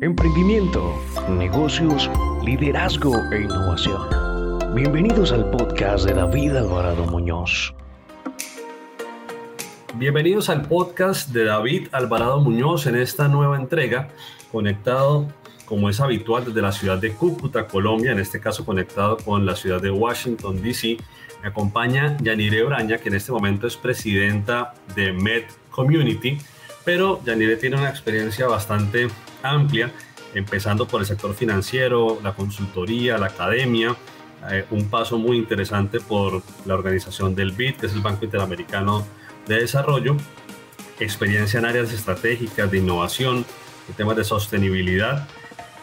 emprendimiento, negocios, liderazgo e innovación. Bienvenidos al podcast de David Alvarado Muñoz. Bienvenidos al podcast de David Alvarado Muñoz en esta nueva entrega, conectado como es habitual desde la ciudad de Cúcuta, Colombia, en este caso conectado con la ciudad de Washington, D.C. Me acompaña Yanire Braña, que en este momento es presidenta de Med Community, pero Yanire tiene una experiencia bastante amplia, empezando por el sector financiero, la consultoría, la academia, eh, un paso muy interesante por la organización del BID, que es el Banco Interamericano de Desarrollo, experiencia en áreas estratégicas de innovación, en temas de sostenibilidad,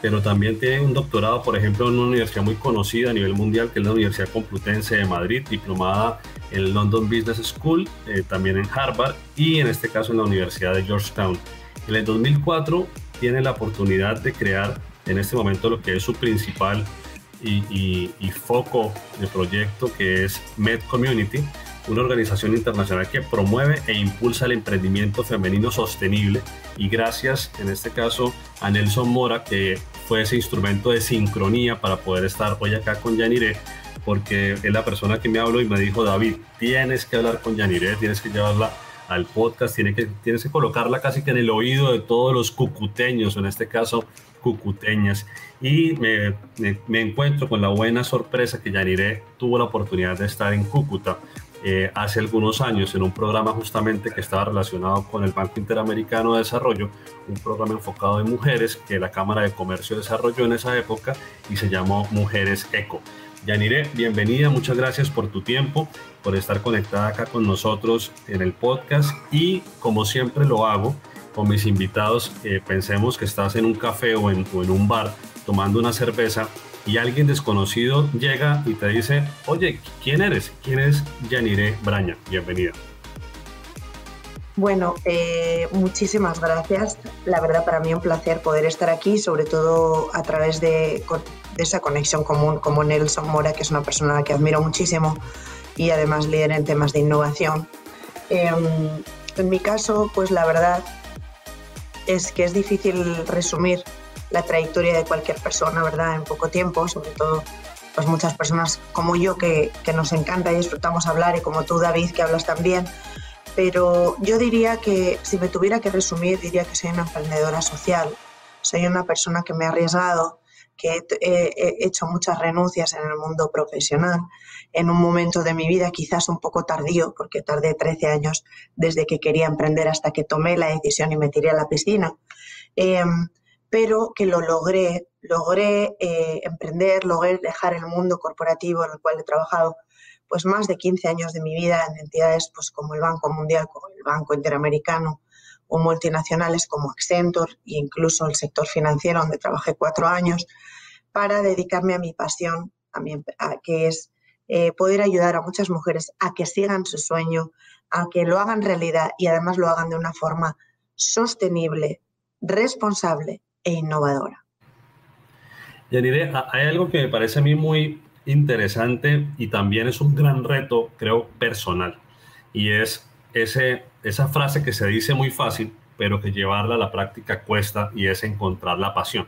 pero también tiene un doctorado, por ejemplo, en una universidad muy conocida a nivel mundial, que es la Universidad Complutense de Madrid, diplomada en London Business School, eh, también en Harvard y en este caso en la Universidad de Georgetown. En el 2004 tiene la oportunidad de crear en este momento lo que es su principal y, y foco de proyecto, que es Med Community, una organización internacional que promueve e impulsa el emprendimiento femenino sostenible. Y gracias en este caso a Nelson Mora que fue ese instrumento de sincronía para poder estar hoy acá con Yanire porque es la persona que me habló y me dijo David tienes que hablar con Yanire tienes que llevarla al podcast tienes que, tienes que colocarla casi que en el oído de todos los cucuteños en este caso cucuteñas y me, encuentro con la buena sorpresa que Yanire tuvo la oportunidad de estar en Cúcuta eh, hace algunos años en un programa justamente que estaba relacionado con el Banco Interamericano de Desarrollo, un programa enfocado en mujeres que la Cámara de Comercio desarrolló en esa época y se llamó Mujeres Eco. Yanire, bienvenida, muchas gracias por tu tiempo, por estar conectada acá con nosotros en el podcast y como siempre lo hago con mis invitados, eh, pensemos que estás en un café o en, o en un bar tomando una cerveza y alguien desconocido llega y te dice, oye, ¿quién eres? ¿Quién es Yanire Braña? Bienvenida. Bueno, eh, muchísimas gracias. La verdad para mí un placer poder estar aquí, sobre todo a través de, esa conexión común como Nelson Mora, que es una persona que admiro muchísimo y además líder en temas de innovación. Em, en mi caso, pues la verdad es que es difícil resumir la trayectoria de cualquier persona, ¿verdad? En poco tiempo, sobre todo pues muchas personas como yo que, que nos encanta y disfrutamos hablar y como tú, David, que hablas también. Pero yo diría que si me tuviera que resumir, diría que soy una emprendedora social. Soy una persona que me ha arriesgado, que he, hecho muchas renuncias en el mundo profesional, en un momento de mi vida quizás un poco tardío, porque tardé 13 años desde que quería emprender hasta que tomé la decisión y me tiré a la piscina. Em, pero que lo logré, logré eh, emprender, logré dejar el mundo corporativo en el cual he trabajado pues más de 15 años de mi vida en entidades pues como el Banco Mundial, como el Banco Interamericano multinacionales como Accenture e incluso el sector financiero donde trabajé cuatro años para dedicarme a mi pasión, a que es eh, poder ayudar a muchas mujeres a que sigan su sueño, a que lo hagan realidad y además lo hagan de una forma sostenible, responsable e innovadora. Yanire, hay algo que me parece a mí muy interesante y también es un gran reto, creo, personal. Y es ese, esa frase que se dice muy fácil, pero que llevarla a la práctica cuesta y es encontrar la pasión,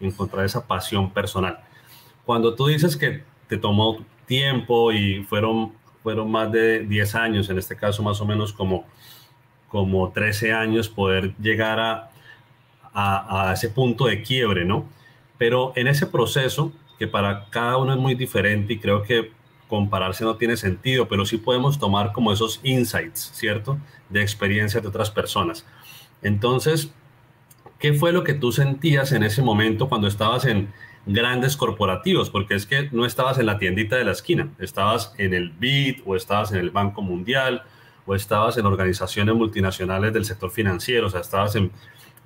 encontrar esa pasión personal. Cuando tú dices que te tomó tiempo y fueron, fueron más de 10 años, en este caso más o menos como, como 13 años, poder llegar a, a, ese punto de quiebre, ¿no? Pero en ese proceso, que para cada uno es muy diferente y creo que compararse no tiene sentido, pero sí podemos tomar como esos insights, ¿cierto? De experiencias de otras personas. Entonces, ¿qué fue lo que tú sentías en ese momento cuando estabas en grandes corporativos? Porque es que no estabas en la tiendita de la esquina, estabas en el BID o estabas en el Banco Mundial o estabas en organizaciones multinacionales del sector financiero, o sea, estabas en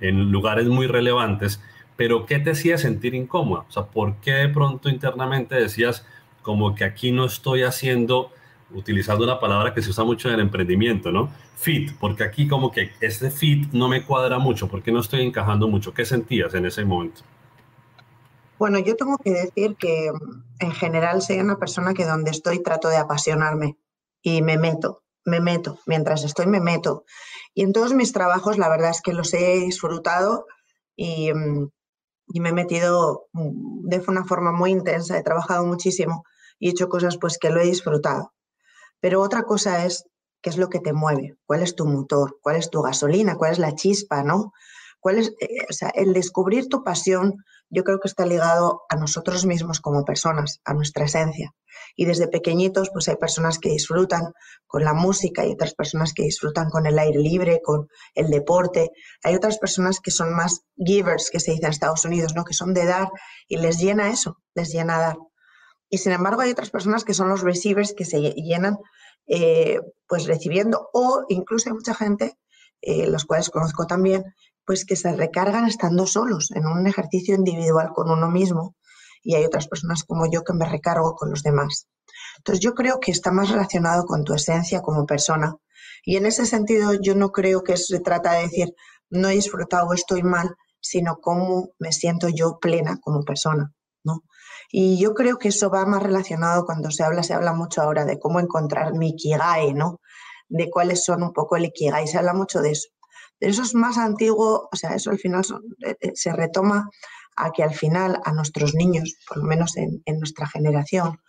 en lugares muy relevantes, pero ¿qué te hacía sentir incómoda? O sea, ¿por qué de pronto internamente decías como que aquí no estoy haciendo, utilizando una palabra que se usa mucho en el emprendimiento, ¿no? Fit, porque aquí como que este fit no me cuadra mucho, porque no estoy encajando mucho. ¿Qué sentías en ese momento? Bueno, yo tengo que decir que en general soy una persona que donde estoy trato de apasionarme y me meto, me meto, mientras estoy me meto. Y en todos mis trabajos la verdad es que los he disfrutado y, mm, y me he metido mm, de una forma muy intensa, he trabajado muchísimo y he hecho cosas pues que lo he disfrutado. Pero otra cosa es qué es lo que te mueve, cuál es tu motor, cuál es tu gasolina, cuál es la chispa, ¿no? ¿Cuál es, eh, el descubrir tu pasión, yo creo que está ligado a nosotros mismos como personas, a nuestra esencia. Y desde pequeñitos, pues hay personas que disfrutan con la música, y otras personas que disfrutan con el aire libre, con el deporte. Hay otras personas que son más givers, que se dice en Estados Unidos, ¿no? Que son de dar y les llena eso, les llena dar. Y sin embargo hay otras personas que son los receivers que se llenan eh, pues recibiendo o incluso hay mucha gente, eh, los cuales conozco también, pues que se recargan estando solos en un ejercicio individual con uno mismo y hay otras personas como yo que me recargo con los demás. Entonces yo creo que está más relacionado con tu esencia como persona y en ese sentido yo no creo que se trata de decir no he disfrutado, estoy mal, sino cómo me siento yo plena como persona, ¿no? Y yo creo que eso va más relacionado cuando se habla, se habla mucho ahora de cómo encontrar mi ikigai, ¿no? De cuáles son un poco el ikigai, se habla mucho de eso. Eso es más antiguo, o sea, eso al final eh, eh, se retoma a que al final a nuestros niños, por lo menos en, nuestra generación,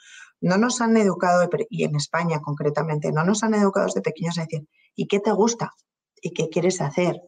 no nos han educado, y en España concretamente, no nos han educado desde pequeños a decir, ¿y qué te gusta? ¿Y qué quieres hacer?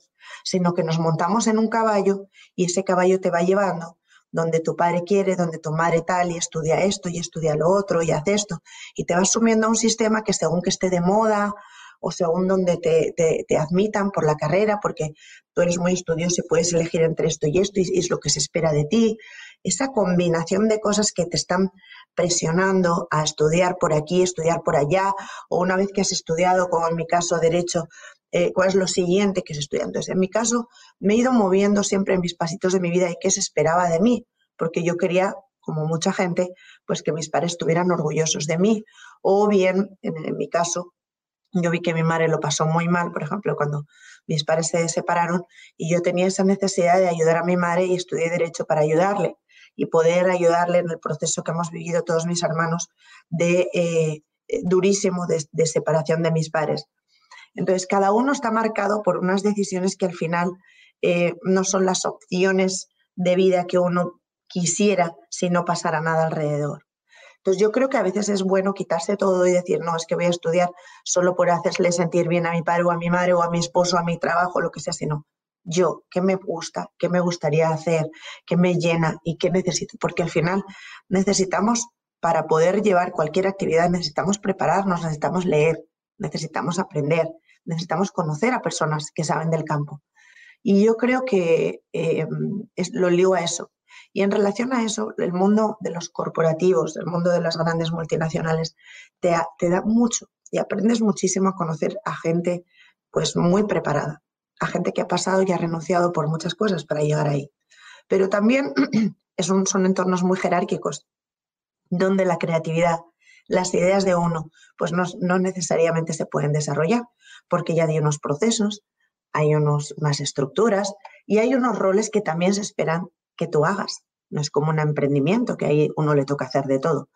Sino que nos montamos en un caballo y ese caballo te va llevando donde tu padre quiere, donde tu madre tal, y estudia esto, y estudia lo otro, y hace esto. Y te vas sumiendo a un sistema que según que esté de moda o según donde te, admitan por la carrera, porque tú eres muy estudioso y puedes elegir entre esto y esto, y es lo que se espera de ti. Esa combinación de cosas que te están presionando a estudiar por aquí, estudiar por allá, o una vez que has estudiado, como en mi caso, derecho, eh, cuál es lo siguiente que se estudia. Entonces, en mi caso, me he ido moviendo siempre en mis pasitos de mi vida y qué se esperaba de mí, porque yo quería, como mucha gente, pues que mis padres estuvieran orgullosos de mí. O bien, en mi caso, yo vi que mi madre lo pasó muy mal, por ejemplo, cuando mis padres se separaron y yo tenía esa necesidad de ayudar a mi madre y estudié derecho para ayudarle y poder ayudarle en el proceso que hemos vivido todos mis hermanos de eh, durísimo de, separación de mis padres. Entonces, cada uno está marcado por unas decisiones que al final eh, no son las opciones de vida que uno quisiera si no pasara nada alrededor. Entonces yo creo que a veces es bueno quitarse todo y decir, no, es que voy a estudiar solo por hacerle sentir bien a mi padre o a mi madre o a mi esposo, a mi trabajo, lo que sea, sino yo, qué me gusta, qué me gustaría hacer, qué me llena y qué necesito, porque al final necesitamos, para poder llevar cualquier actividad, necesitamos prepararnos, necesitamos leer, necesitamos aprender, necesitamos conocer a personas que saben del campo. Y yo creo que eh, lo ligo a eso, y en relación a eso, el mundo de los corporativos, el mundo de las grandes multinacionales, te, da mucho y aprendes muchísimo a conocer a gente pues muy preparada, a gente que ha pasado y ha renunciado por muchas cosas para llegar ahí. Pero también es son entornos muy jerárquicos, donde la creatividad, las ideas de uno, pues no, no necesariamente se pueden desarrollar, porque ya hay unos procesos, hay unos, unas estructuras y hay unos roles que también se esperan que tú hagas. No es como un emprendimiento que ahí uno le toca hacer de todo.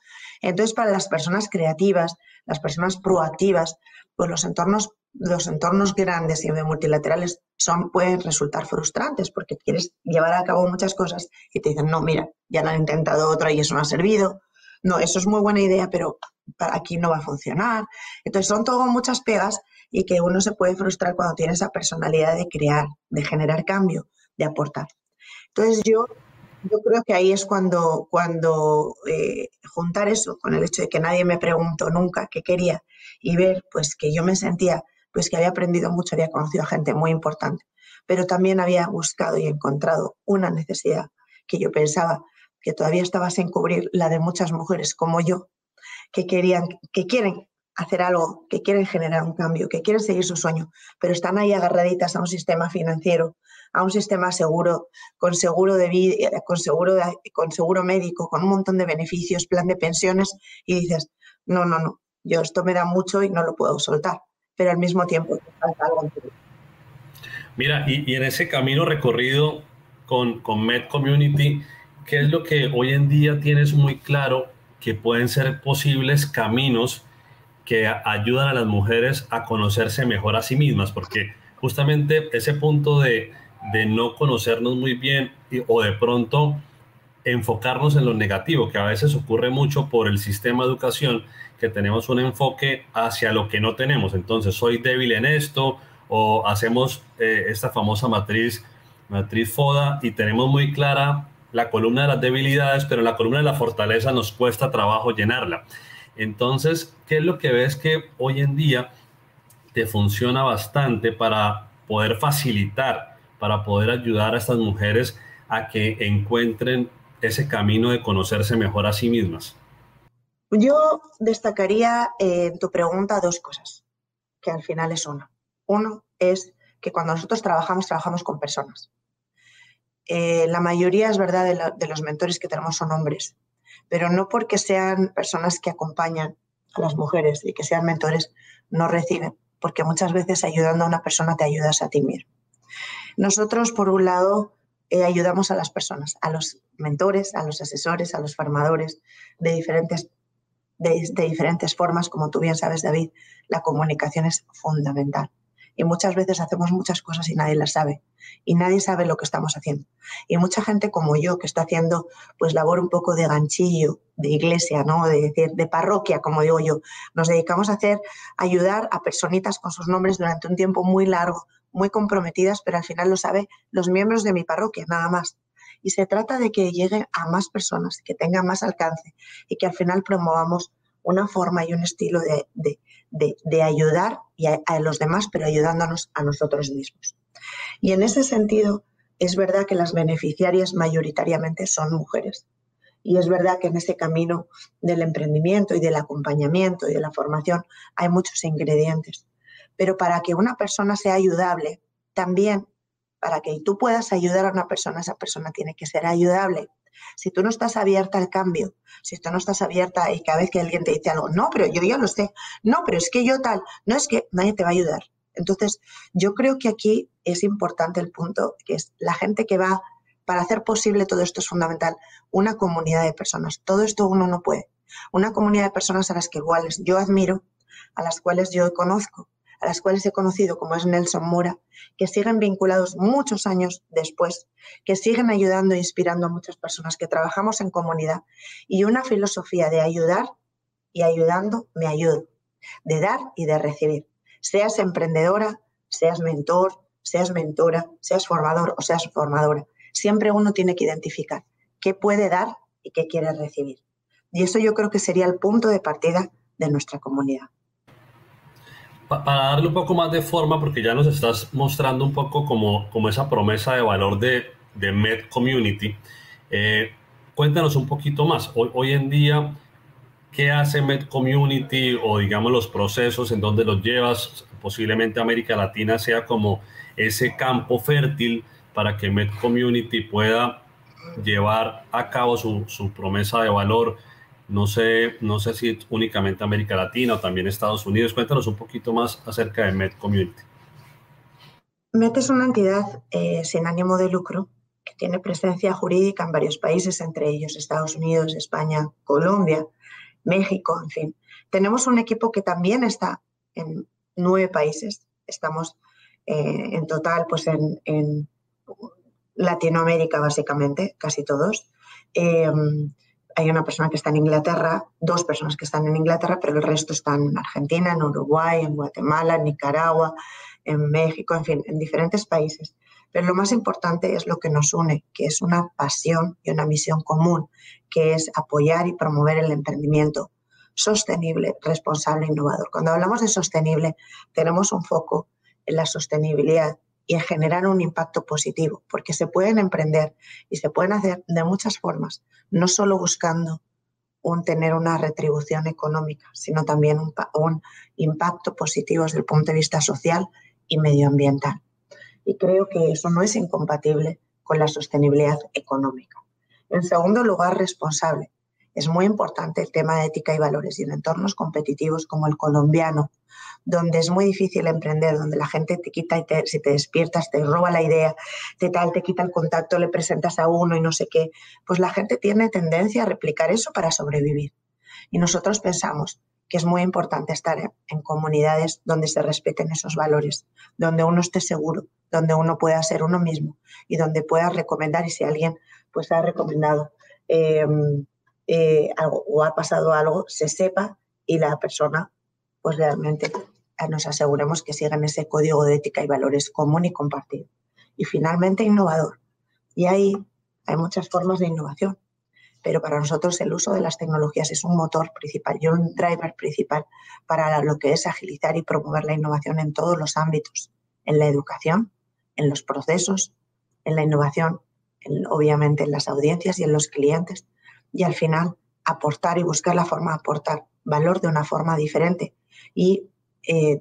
Entonces, para las personas creativas, las personas proactivas, pues los entornos, los entornos grandes y multilaterales son, pueden resultar frustrantes porque quieres llevar a cabo muchas cosas y te dicen, no, mira, ya lo han intentado otra y eso no ha servido. No, eso es muy buena idea, pero para aquí no va a funcionar. Entonces, son todo muchas pegas y que uno se puede frustrar cuando tiene esa personalidad de crear, de generar cambio, de aportar. Entonces, yo yo creo que ahí es cuando, cuando eh, juntar eso con el hecho de que nadie me preguntó nunca qué quería y ver pues que yo me sentía pues que había aprendido mucho, había conocido a gente muy importante, pero también había buscado y encontrado una necesidad que yo pensaba que todavía estaba sin cubrir, la de muchas mujeres como yo, que querían, que quieren hacer algo, que quieren generar un cambio, que quieren seguir su sueño, pero están ahí agarraditas a un sistema financiero, a un sistema seguro, con seguro de vida, con seguro, con seguro médico, con un montón de beneficios, plan de pensiones, y dices, no, no, no, yo esto me da mucho y no lo puedo soltar, pero al mismo tiempo falta algo. Mira, y, en ese camino recorrido con, con Med Community, ¿qué es lo que hoy en día tienes muy claro que pueden ser posibles caminos que ayudan a las mujeres a conocerse mejor a sí mismas? Porque justamente ese punto de de no conocernos muy bien o de pronto enfocarnos en lo negativo, que a veces ocurre mucho por el sistema de educación, que tenemos un enfoque hacia lo que no tenemos. Entonces, soy débil en esto o hacemos eh, esta famosa matriz, matriz FODA y tenemos muy clara la columna de las debilidades, pero la columna de la fortaleza nos cuesta trabajo llenarla. Entonces, ¿qué es lo que ves que hoy en día te funciona bastante para poder facilitar, para poder ayudar a estas mujeres a que encuentren ese camino de conocerse mejor a sí mismas? Yo destacaría en tu pregunta dos cosas, que al final es una. Uno es que cuando nosotros trabajamos, trabajamos con personas. Eh, la mayoría, es verdad, de, los mentores que tenemos son hombres, pero no porque sean personas que acompañan a las mujeres y que sean mentores, no reciben, porque muchas veces ayudando a una persona te ayudas a ti mismo. Nosotros, por un lado, eh, ayudamos a las personas, a los mentores, a los asesores, a los formadores de diferentes, de, diferentes formas. Como tú bien sabes, David, la comunicación es fundamental. Y muchas veces hacemos muchas cosas y nadie las sabe. Y nadie sabe lo que estamos haciendo. Y mucha gente como yo, que está haciendo pues labor un poco de ganchillo, de iglesia, ¿no? De de parroquia, como digo yo, nos dedicamos a hacer, ayudar a personitas con sus nombres durante un tiempo muy largo, muy comprometidas, pero al final lo saben los miembros de mi parroquia, nada más. Y se trata de que llegue a más personas, que tengan más alcance y que al final promovamos una forma y un estilo de, de, ayudar y a, los demás, pero ayudándonos a nosotros mismos. Y en ese sentido, es verdad que las beneficiarias mayoritariamente son mujeres. Y es verdad que en ese camino del emprendimiento y del acompañamiento y de la formación hay muchos ingredientes. Pero para que una persona sea ayudable, también para que tú puedas ayudar a una persona, esa persona tiene que ser ayudable. Si tú no estás abierta al cambio, si tú no estás abierta y cada vez que alguien te dice algo, no, pero yo ya lo sé, no, pero es que yo tal, no es que nadie te va a ayudar. Entonces, yo creo que aquí es importante el punto, que es la gente que va, para hacer posible todo esto es fundamental, una comunidad de personas. Todo esto uno no puede. Una comunidad de personas a las que iguales yo admiro, a las cuales yo conozco, a las cuales he conocido, como es Nelson Mora, que siguen vinculados muchos años después, que siguen ayudando e inspirando a muchas personas, que trabajamos en comunidad y una filosofía de ayudar y ayudando me ayudo, de dar y de recibir. Seas emprendedora, seas mentor, seas mentora, seas formador o seas formadora, siempre uno tiene que identificar qué puede dar y qué quiere recibir. Y eso yo creo que sería el punto de partida de nuestra comunidad para darle un poco más de forma, porque ya nos estás mostrando un poco como, como esa promesa de valor de, de Med Community, eh, cuéntanos un poquito más. Hoy, hoy en día, ¿qué hace Med Community o digamos los procesos en donde los llevas? Posiblemente América Latina sea como ese campo fértil para que Med Community pueda llevar a cabo su, su promesa de valor no sé, no sé si únicamente América Latina o también Estados Unidos. Cuéntanos un poquito más acerca de Met Community. Met es una entidad eh, sin ánimo de lucro que tiene presencia jurídica en varios países, entre ellos Estados Unidos, España, Colombia, México, en fin. Tenemos un equipo que también está en nueve países. Estamos eh, en total pues en, en, Latinoamérica, básicamente, casi todos. Eh, hay una persona que está en Inglaterra, dos personas que están en Inglaterra, pero el resto están en Argentina, en Uruguay, en Guatemala, en Nicaragua, en México, en fin, en diferentes países. Pero lo más importante es lo que nos une, que es una pasión y una misión común, que es apoyar y promover el emprendimiento sostenible, responsable e innovador. Cuando hablamos de sostenible, tenemos un foco en la sostenibilidad y en generar un impacto positivo, porque se pueden emprender y se pueden hacer de muchas formas, no solo buscando un tener una retribución económica, sino también un, un impacto positivo desde el punto de vista social y medioambiental. Y creo que eso no es incompatible con la sostenibilidad económica. En segundo lugar, responsable. Es muy importante el tema de ética y valores y en entornos competitivos como el colombiano, donde es muy difícil emprender, donde la gente te quita y te, si te despiertas, te roba la idea, te tal, te quita el contacto, le presentas a uno y no sé qué, pues la gente tiene tendencia a replicar eso para sobrevivir. Y nosotros pensamos que es muy importante estar en comunidades donde se respeten esos valores, donde uno esté seguro, donde uno pueda ser uno mismo y donde pueda recomendar y si alguien pues ha recomendado em, eh, algo o ha pasado algo, se sepa y la persona pues realmente nos aseguremos que sigan ese código de ética y valores común y compartido. Y finalmente, innovador. Y ahí hay muchas formas de innovación pero para nosotros el uso de las tecnologías es un motor principal y un driver principal para lo que es agilizar y promover la innovación en todos los ámbitos, en la educación, en los procesos, en la innovación, obviamente en las audiencias y en los clientes, y al final aportar y buscar la forma de aportar valor de una forma diferente y eh,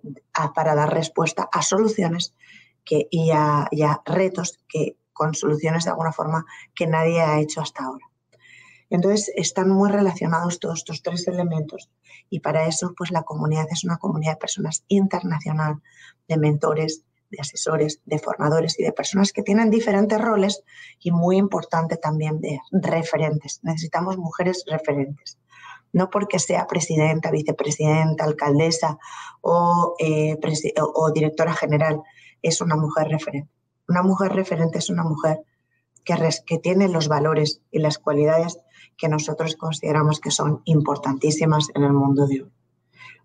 para dar respuesta a soluciones que, y a retos que con soluciones de alguna forma que nadie ha hecho hasta ahora. Entonces, están muy relacionados todos estos tres elementos y para eso, pues la comunidad es una comunidad de personas internacional, de mentores, de asesores, de formadores y de personas que tienen diferentes roles y muy importante también de referentes. Necesitamos mujeres referentes. No porque sea presidenta, vicepresidenta, alcaldesa o, eh, o directora general, es una mujer referente. Una mujer referente es una mujer que, que tiene los valores y las cualidades que nosotros consideramos que son importantísimas en el mundo de hoy.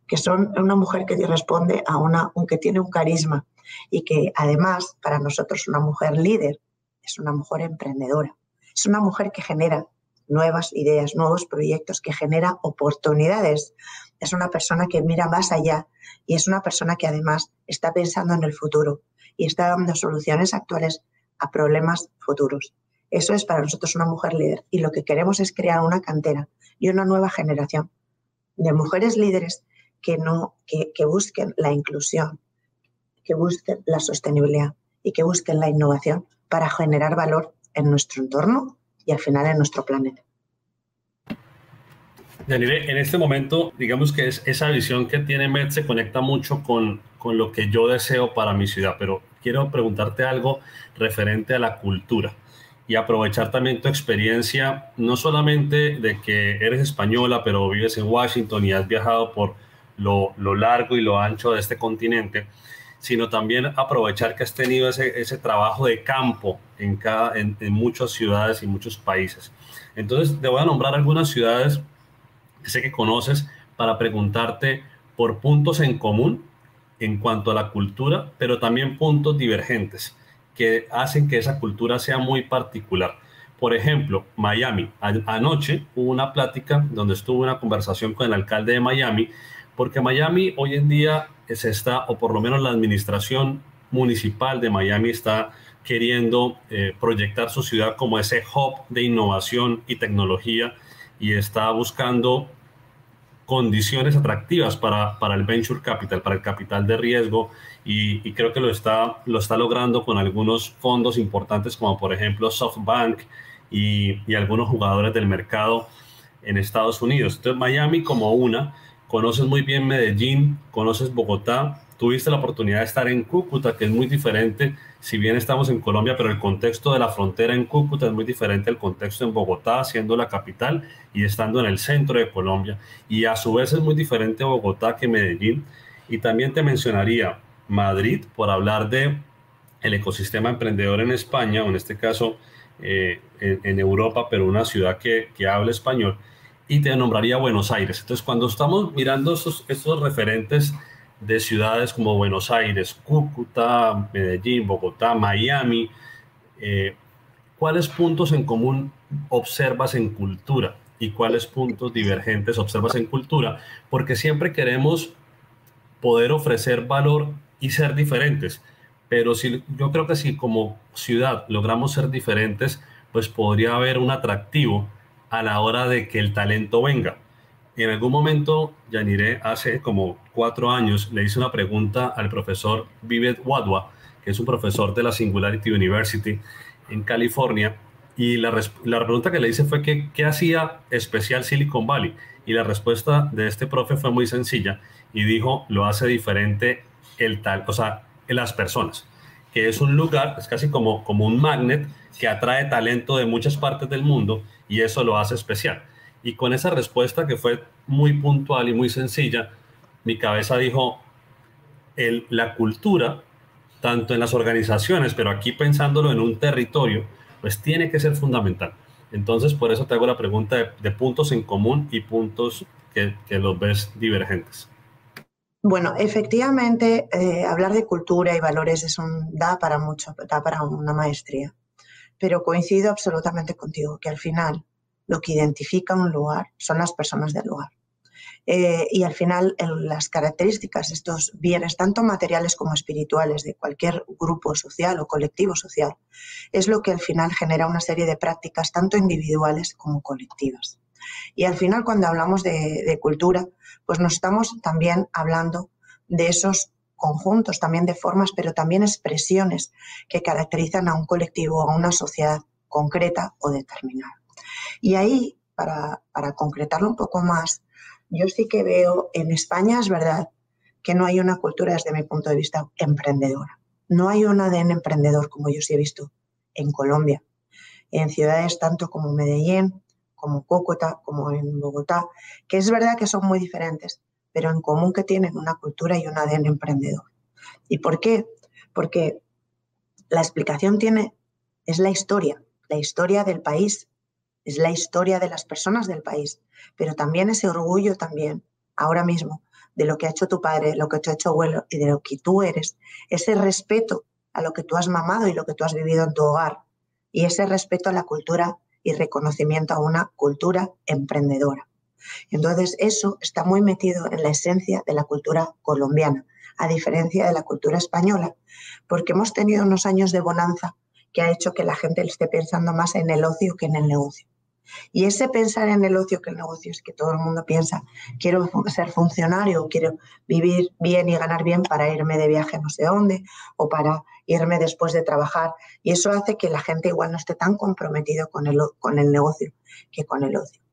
Que son una mujer que responde a una, que tiene un carisma y que además para nosotros una mujer líder es una mujer emprendedora. Es una mujer que genera nuevas ideas, nuevos proyectos, que genera oportunidades. Es una persona que mira más allá y es una persona que además está pensando en el futuro y está dando soluciones actuales a problemas futuros. Eso es para nosotros una mujer líder y lo que queremos es crear una cantera y una nueva generación de mujeres líderes que, no, que, busquen la inclusión, que busquen la sostenibilidad y que busquen la innovación para generar valor en nuestro entorno y al final en nuestro planeta. Yanire, en este momento, digamos que es esa visión que tiene Met se conecta mucho con, con lo que yo deseo para mi ciudad, pero quiero preguntarte algo referente a la cultura y aprovechar también tu experiencia, no solamente de que eres española, pero vives en Washington y has viajado por lo, largo y lo ancho de este continente, sino también aprovechar que has tenido ese, ese trabajo de campo en, cada, en, en, muchas ciudades y muchos países. Entonces, te voy a nombrar algunas ciudades que sé que conoces para preguntarte por puntos en común en cuanto a la cultura, pero también puntos divergentes que hacen que esa cultura sea muy particular. Por ejemplo, Miami. anoche hubo una plática donde estuvo una conversación con el alcalde de Miami, porque Miami hoy en día se está, o por lo menos la administración municipal de Miami está queriendo eh, proyectar su ciudad como ese hub de innovación y tecnología y está buscando condiciones atractivas para, para, el venture capital, para el capital de riesgo, y, creo que lo está, lo está logrando con algunos fondos importantes como por ejemplo SoftBank y, y algunos jugadores del mercado en Estados Unidos. Entonces Miami como una, conoces muy bien Medellín, conoces Bogotá, tuviste la oportunidad de estar en Cúcuta, que es muy diferente, si bien estamos en Colombia, pero el contexto de la frontera en Cúcuta es muy diferente al contexto en Bogotá, siendo la capital y estando en el centro de Colombia. Y a su vez es muy diferente Bogotá que Medellín. Y también te mencionaría Madrid, por hablar de el ecosistema emprendedor en España, o en este caso eh, en, Europa, pero una ciudad que, que habla español. Y te nombraría Buenos Aires. Entonces, cuando estamos mirando estos, estos referentes, de ciudades como Buenos Aires, Cúcuta, Medellín, Bogotá, Miami. Eh, ¿Cuáles puntos en común observas en cultura y cuáles puntos divergentes observas en cultura? Porque siempre queremos poder ofrecer valor y ser diferentes. Pero si, yo creo que si como ciudad logramos ser diferentes, pues podría haber un atractivo a la hora de que el talento venga en algún momento, Yanire, hace como cuatro años, le hice una pregunta al profesor Vivet Wadwa, que es un profesor de la Singularity University en California, y la, la pregunta que le hice fue que, qué hacía especial Silicon Valley. Y la respuesta de este profe fue muy sencilla y dijo, lo hace diferente el tal, o sea, las personas, que es un lugar, es casi como, como un magnet que atrae talento de muchas partes del mundo y eso lo hace especial. Y con esa respuesta que fue muy puntual y muy sencilla, mi cabeza dijo, el, la cultura, tanto en las organizaciones, pero aquí pensándolo en un territorio, pues tiene que ser fundamental. Entonces, por eso te hago la pregunta de, puntos en común y puntos que, que, los ves divergentes. Bueno, efectivamente, eh, hablar de cultura y valores es un, da para mucho, da para una maestría. Pero coincido absolutamente contigo que al final lo que identifica un lugar son las personas del lugar. Eh, y al final las características, estos bienes, tanto materiales como espirituales, de cualquier grupo social o colectivo social, es lo que al final genera una serie de prácticas, tanto individuales como colectivas. Y al final, cuando hablamos de, de cultura, pues nos estamos también hablando de esos conjuntos, también de formas, pero también expresiones que caracterizan a un colectivo, a una sociedad concreta o determinada. Y ahí, para, para concretarlo un poco más, yo sí que veo en España, es verdad, que no hay una cultura desde mi punto de vista emprendedora. No hay un ADN emprendedor como yo sí he visto en Colombia, en ciudades tanto como Medellín, como Cúcuta, como en Bogotá, que es verdad que son muy diferentes, pero en común que tienen una cultura y un ADN emprendedor. ¿Y por qué? Porque la explicación tiene, es la historia, la historia del país, es la historia de las personas del país, pero también ese orgullo también, ahora mismo, de lo que ha hecho tu padre, lo que te ha hecho abuelo y de lo que tú eres, ese respeto a lo que tú has mamado y lo que tú has vivido en tu hogar, y ese respeto a la cultura y reconocimiento a una cultura emprendedora. Entonces, eso está muy metido en la esencia de la cultura colombiana, a diferencia de la cultura española, porque hemos tenido unos años de bonanza que ha hecho que la gente esté pensando más en el ocio que en el negocio. Y ese pensar en el ocio que el negocio es que todo el mundo piensa, quiero ser funcionario, quiero vivir bien y ganar bien para irme de viaje no sé dónde o para irme después de trabajar. Y eso hace que la gente igual no esté tan comprometido con el, con el negocio que con el ocio.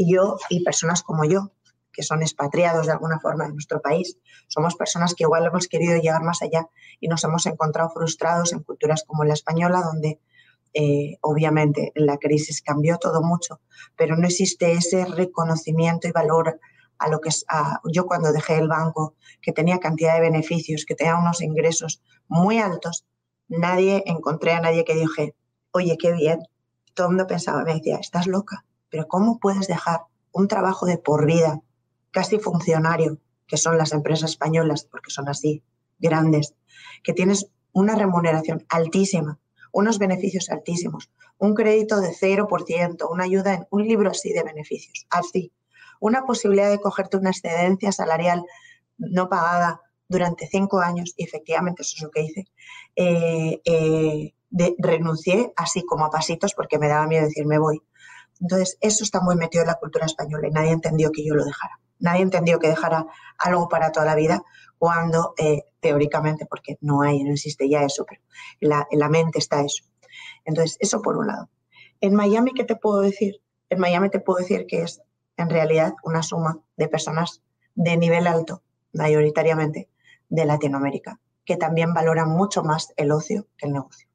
Y yo y personas como yo, que son expatriados de alguna forma en nuestro país, somos personas que igual hemos querido llegar más allá y nos hemos encontrado frustrados en culturas como la española, donde eh, obviamente la crisis cambió todo mucho, pero no existe ese reconocimiento y valor a lo que es, yo cuando dejé el banco, que tenía cantidad de beneficios, que tenía unos ingresos muy altos, nadie, encontré a nadie que dije, oye, qué bien. Todo el mundo pensaba, me decía, estás loca, pero ¿cómo puedes dejar un trabajo de por vida, casi funcionario, que son las empresas españolas, porque son así, grandes, que tienes una remuneración altísima, unos beneficios altísimos, un crédito de 0%, una ayuda en un libro así de beneficios, así, una posibilidad de cogerte una excedencia salarial no pagada durante cinco años, y efectivamente eso es lo que hice, eh, eh, renuncié así como a pasitos porque me daba miedo decir me voy. Entonces, eso está muy metido en la cultura española y nadie entendió que yo lo dejara. Nadie entendió que dejara algo para toda la vida cuando eh, teóricamente, porque no hay, no existe ya eso, pero en la, mente está eso. Entonces, eso por un lado. En Miami, ¿qué te puedo decir? En Miami te puedo decir que es en realidad una suma de personas de nivel alto, mayoritariamente, de Latinoamérica, que también valoran mucho más el ocio que el negocio.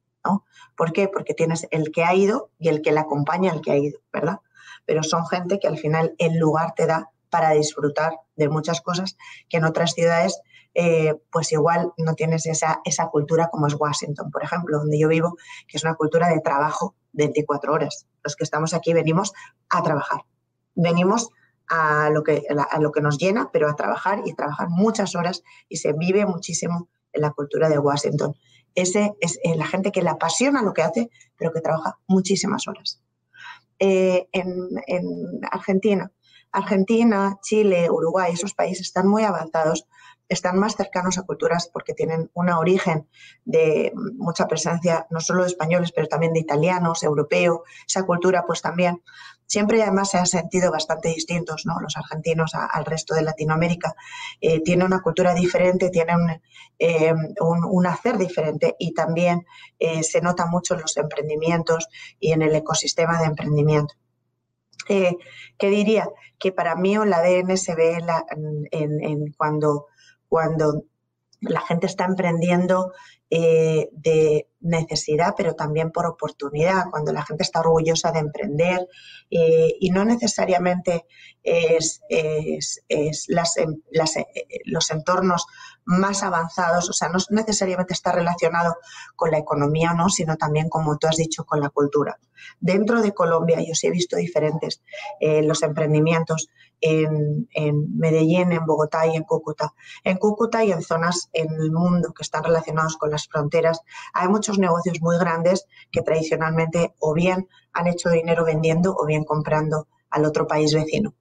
¿Por qué? Porque tienes el que ha ido y el que le acompaña al que ha ido, ¿verdad? Pero son gente que al final el lugar te da para disfrutar de muchas cosas que en otras ciudades eh, pues igual no tienes esa, esa cultura como es Washington, por ejemplo, donde yo vivo, que es una cultura de trabajo 24 horas. Los que estamos aquí venimos a trabajar, venimos a lo que, a lo que nos llena, pero a trabajar y trabajar muchas horas y se vive muchísimo en la cultura de Washington. Ese es eh, la gente que le apasiona lo que hace, pero que trabaja muchísimas horas. Eh, en, en Argentina, Argentina, Chile, Uruguay, esos países están muy avanzados están más cercanos a culturas porque tienen un origen de mucha presencia, no solo de españoles, pero también de italianos, europeos, esa cultura pues también siempre además se han sentido bastante distintos, ¿no? Los argentinos al resto de Latinoamérica eh, tienen una cultura diferente, tienen eh, un, hacer diferente y también eh, se nota mucho en los emprendimientos y en el ecosistema de emprendimiento. ¿Qué diría? Que para mí el ADN se ve en cuando cuando la gente está emprendiendo de necesidad, pero también por oportunidad, cuando la gente está orgullosa de emprender eh, y no necesariamente es, las, em, eh, los entornos más avanzados, o sea, no necesariamente está relacionado con la economía, ¿no? sino también, como tú has dicho, con la cultura. Dentro de Colombia yo sí he visto diferentes eh, los emprendimientos en, Medellín, en Bogotá y en Cúcuta. En Cúcuta y en zonas en el mundo que están relacionados con las fronteras, hay muchos negocios muy grandes que tradicionalmente o bien han hecho dinero vendiendo o bien comprando al otro país vecino.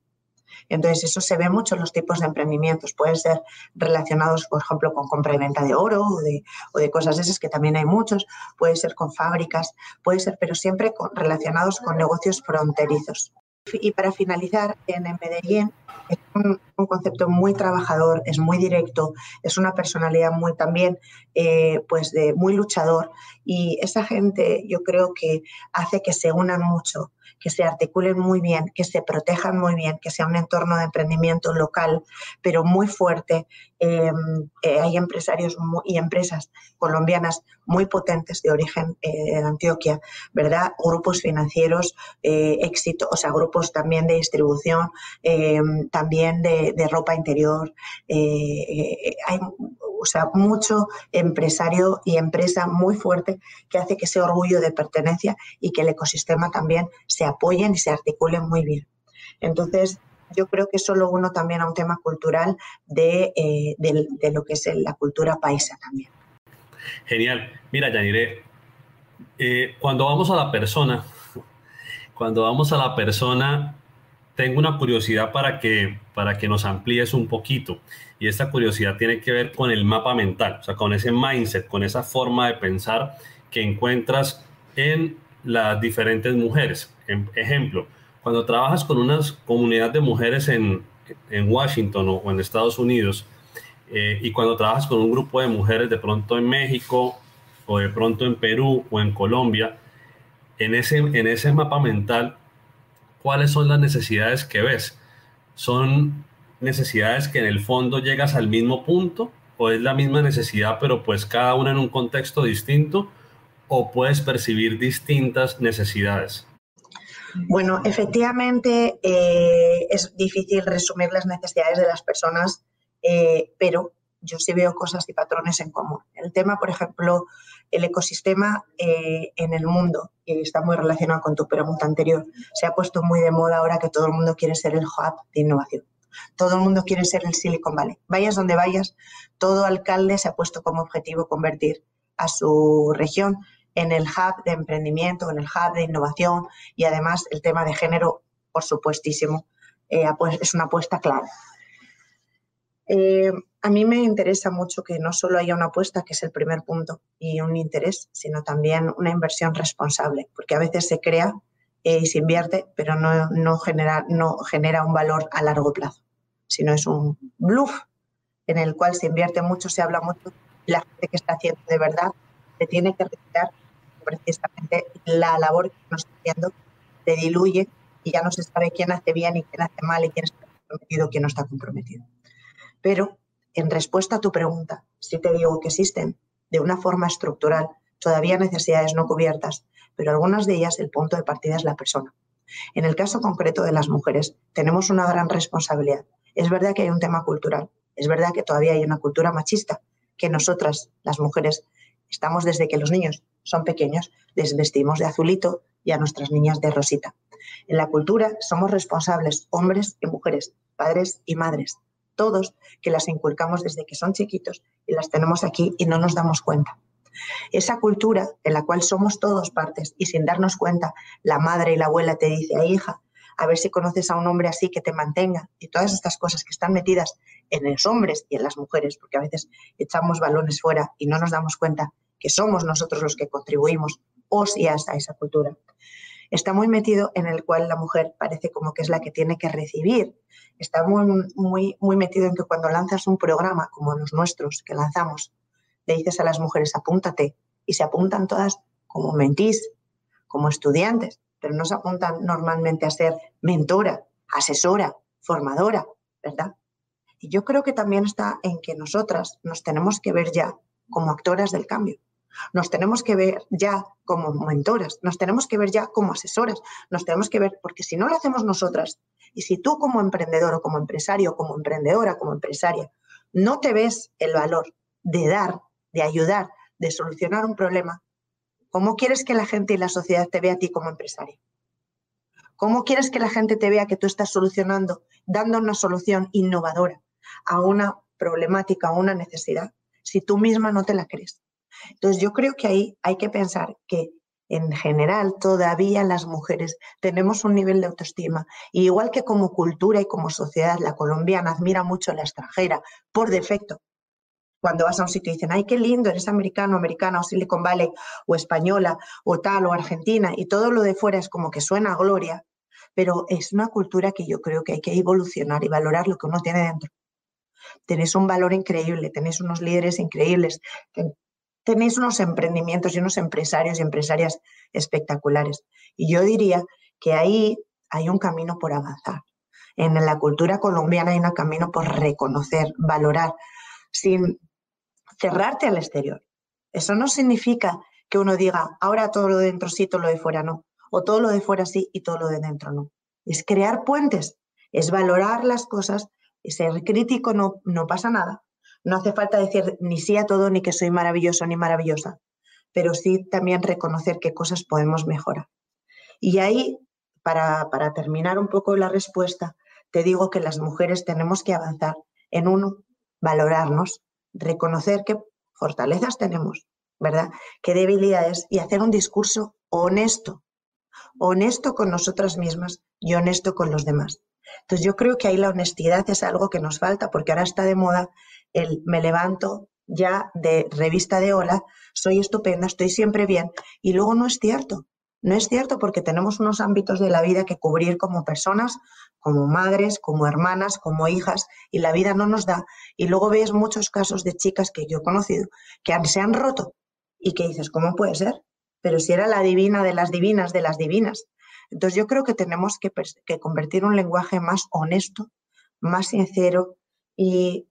Entonces, eso se ve mucho en los tipos de emprendimientos. Pueden ser relacionados, por ejemplo, con compra y venta de oro o de, cosas esas, que también hay muchos. Puede ser con fábricas, puede ser, pero siempre relacionados con negocios fronterizos. Y para finalizar, en Medellín es un, concepto muy trabajador, es muy directo, es una personalidad muy también, eh, pues de muy luchador y esa gente yo creo que hace que se unan mucho, que se articulen muy bien, que se protejan muy bien, que sea un entorno de emprendimiento local, pero muy fuerte. Em, eh, hay empresarios y empresas colombianas muy potentes de origen eh, de Antioquia, ¿verdad? Grupos financieros, éxito, o sea, grupos también de distribución, em, también de, ropa interior. Eh, hay o sea, mucho empresario y empresa muy fuerte que hace que ese orgullo de pertenencia y que el ecosistema también se apoyen y se articulen muy bien. Entonces, yo creo que solo uno también a un tema cultural de, eh, lo que es la cultura paisa también. Genial. Mira, Yanire, eh, cuando vamos a la persona, cuando vamos a la persona, tengo una curiosidad para que, para que nos amplíes un poquito. Y esta curiosidad tiene que ver con el mapa mental, o sea, con ese mindset, con esa forma de pensar que encuentras en las diferentes mujeres. Ejemplo, cuando trabajas con una comunidad de mujeres en, Washington o, en Estados Unidos, eh, y cuando trabajas con un grupo de mujeres de pronto en México o de pronto en Perú o en Colombia, en ese, en ese mapa mental cuáles son las necesidades que ves. ¿Son necesidades que en el fondo llegas al mismo punto o es la misma necesidad pero pues cada una en un contexto distinto o puedes percibir distintas necesidades? Bueno, efectivamente eh, es difícil resumir las necesidades de las personas, eh, pero yo sí veo cosas y patrones en común. El tema, por ejemplo, el ecosistema eh, en el mundo, y está muy relacionado con tu pregunta anterior, se ha puesto muy de moda ahora que todo el mundo quiere ser el hub de innovación. Todo el mundo quiere ser el Silicon Valley. Vayas donde vayas, todo alcalde se ha puesto como objetivo convertir a su región en el hub de emprendimiento, en el hub de innovación y además el tema de género, por supuestísimo, eh, es una apuesta clave. Eh, a mí me interesa mucho que no solo haya una apuesta, que es el primer punto, y un interés, sino también una inversión responsable, porque a veces se crea eh, y se invierte, pero no, genera, no genera un valor a largo plazo, sino es un bluff en el cual se invierte mucho, se habla mucho, y la gente que está haciendo de verdad se tiene que retirar precisamente la labor que nos está haciendo se diluye y ya no se sabe quién hace bien y quién hace mal y quién está comprometido quién no está comprometido. Pero en respuesta a tu pregunta, si te digo que existen de una forma estructural todavía necesidades no cubiertas, pero algunas de ellas el punto de partida es la persona. En el caso concreto de las mujeres, tenemos una gran responsabilidad. Es verdad que hay un tema cultural, es verdad que todavía hay una cultura machista, que nosotras, las mujeres, estamos desde que los niños son pequeños, les vestimos de azulito y a nuestras niñas de rosita. En la cultura somos responsables, hombres y mujeres, padres y madres, todos que las inculcamos desde que son chiquitos y las tenemos aquí y no nos damos cuenta. Esa cultura en la cual somos todos partes y sin darnos cuenta, la madre y la abuela te dice, hija, a ver si conoces a un hombre así que te mantenga y todas estas cosas que están metidas en los hombres y en las mujeres, porque a veces echamos balones fuera y no nos damos cuenta que somos nosotros los que contribuimos o si hasta esa cultura. Está muy metido en el cual la mujer parece como que es la que tiene que recibir está muy, muy, muy metido en que cuando lanzas un programa como los nuestros que lanzamos, le dices a las mujeres, apúntate, y se apuntan todas como mentís, como estudiantes, pero no se apuntan normalmente a ser mentora, asesora, formadora, ¿verdad? Y yo creo que también está en que nosotras nos tenemos que ver ya como actoras del cambio. Nos tenemos que ver ya como mentoras, nos tenemos que ver ya como asesoras, nos tenemos que ver, porque si no lo hacemos nosotras, y si tú como emprendedor o como empresario, como emprendedora, como empresaria, no te ves el valor de dar, de ayudar, de solucionar un problema, ¿cómo quieres que la gente y la sociedad te vea a ti como empresaria? ¿Cómo quieres que la gente te vea que tú estás solucionando, dando una solución innovadora a una problemática, a una necesidad, si tú misma no te la crees? Entonces yo creo que ahí hay que pensar que en general todavía las mujeres tenemos un nivel de autoestima, igual que como cultura y como sociedad la colombiana admira mucho a la extranjera por defecto. Cuando vas a un sitio y dicen, ay, qué lindo, eres americano, americana, o Silicon Valley, o española, o tal, o argentina, y todo lo de fuera es como que suena a gloria, pero es una cultura que yo creo que hay que evolucionar y valorar lo que uno tiene dentro. Tenéis un valor increíble, tenéis unos líderes increíbles, tenéis unos emprendimientos y unos empresarios y empresarias espectaculares. Y yo diría que ahí hay un camino por avanzar. En la cultura colombiana hay un camino por reconocer, valorar, sin cerrarte al exterior. Eso no significa que uno diga, ahora todo lo de dentro sí, todo lo de fuera no, o todo lo de fuera sí y todo lo de dentro no. Es crear puentes, es valorar las cosas, ser crítico no, no pasa nada, no hace falta decir ni sí a todo, ni que soy maravilloso ni maravillosa, pero sí también reconocer qué cosas podemos mejorar. Y ahí, para, para terminar un poco la respuesta, te digo que las mujeres tenemos que avanzar en uno, valorarnos, reconocer qué fortalezas tenemos, ¿verdad? Qué debilidades y hacer un discurso honesto, honesto con nosotras mismas y honesto con los demás. Entonces yo creo que ahí la honestidad es algo que nos falta porque ahora está de moda el me levanto ya de revista de hola, soy estupenda, estoy siempre bien y luego no es cierto. No es cierto porque tenemos unos ámbitos de la vida que cubrir como personas, como madres, como hermanas, como hijas, y la vida no nos da. Y luego ves muchos casos de chicas que yo he conocido que se han roto y que dices, ¿cómo puede ser? Pero si era la divina de las divinas de las divinas. Entonces yo creo que tenemos que, convertir un lenguaje más honesto, más sincero y,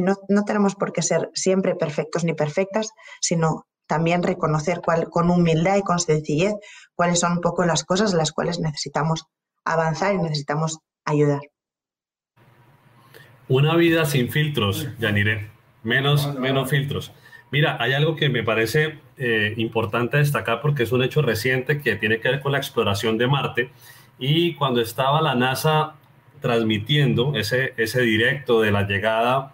no, tenemos por qué ser siempre perfectos ni perfectas, sino también reconocer cuál, con humildad y con sencillez cuáles son un poco las cosas en las cuales necesitamos avanzar y necesitamos ayudar. Una vida sin filtros, Yanire. Menos, menos filtros. Mira, hay algo que me parece eh, importante destacar porque es un hecho reciente que tiene que ver con la exploración de Marte. Y cuando estaba la NASA transmitiendo ese, ese directo de la llegada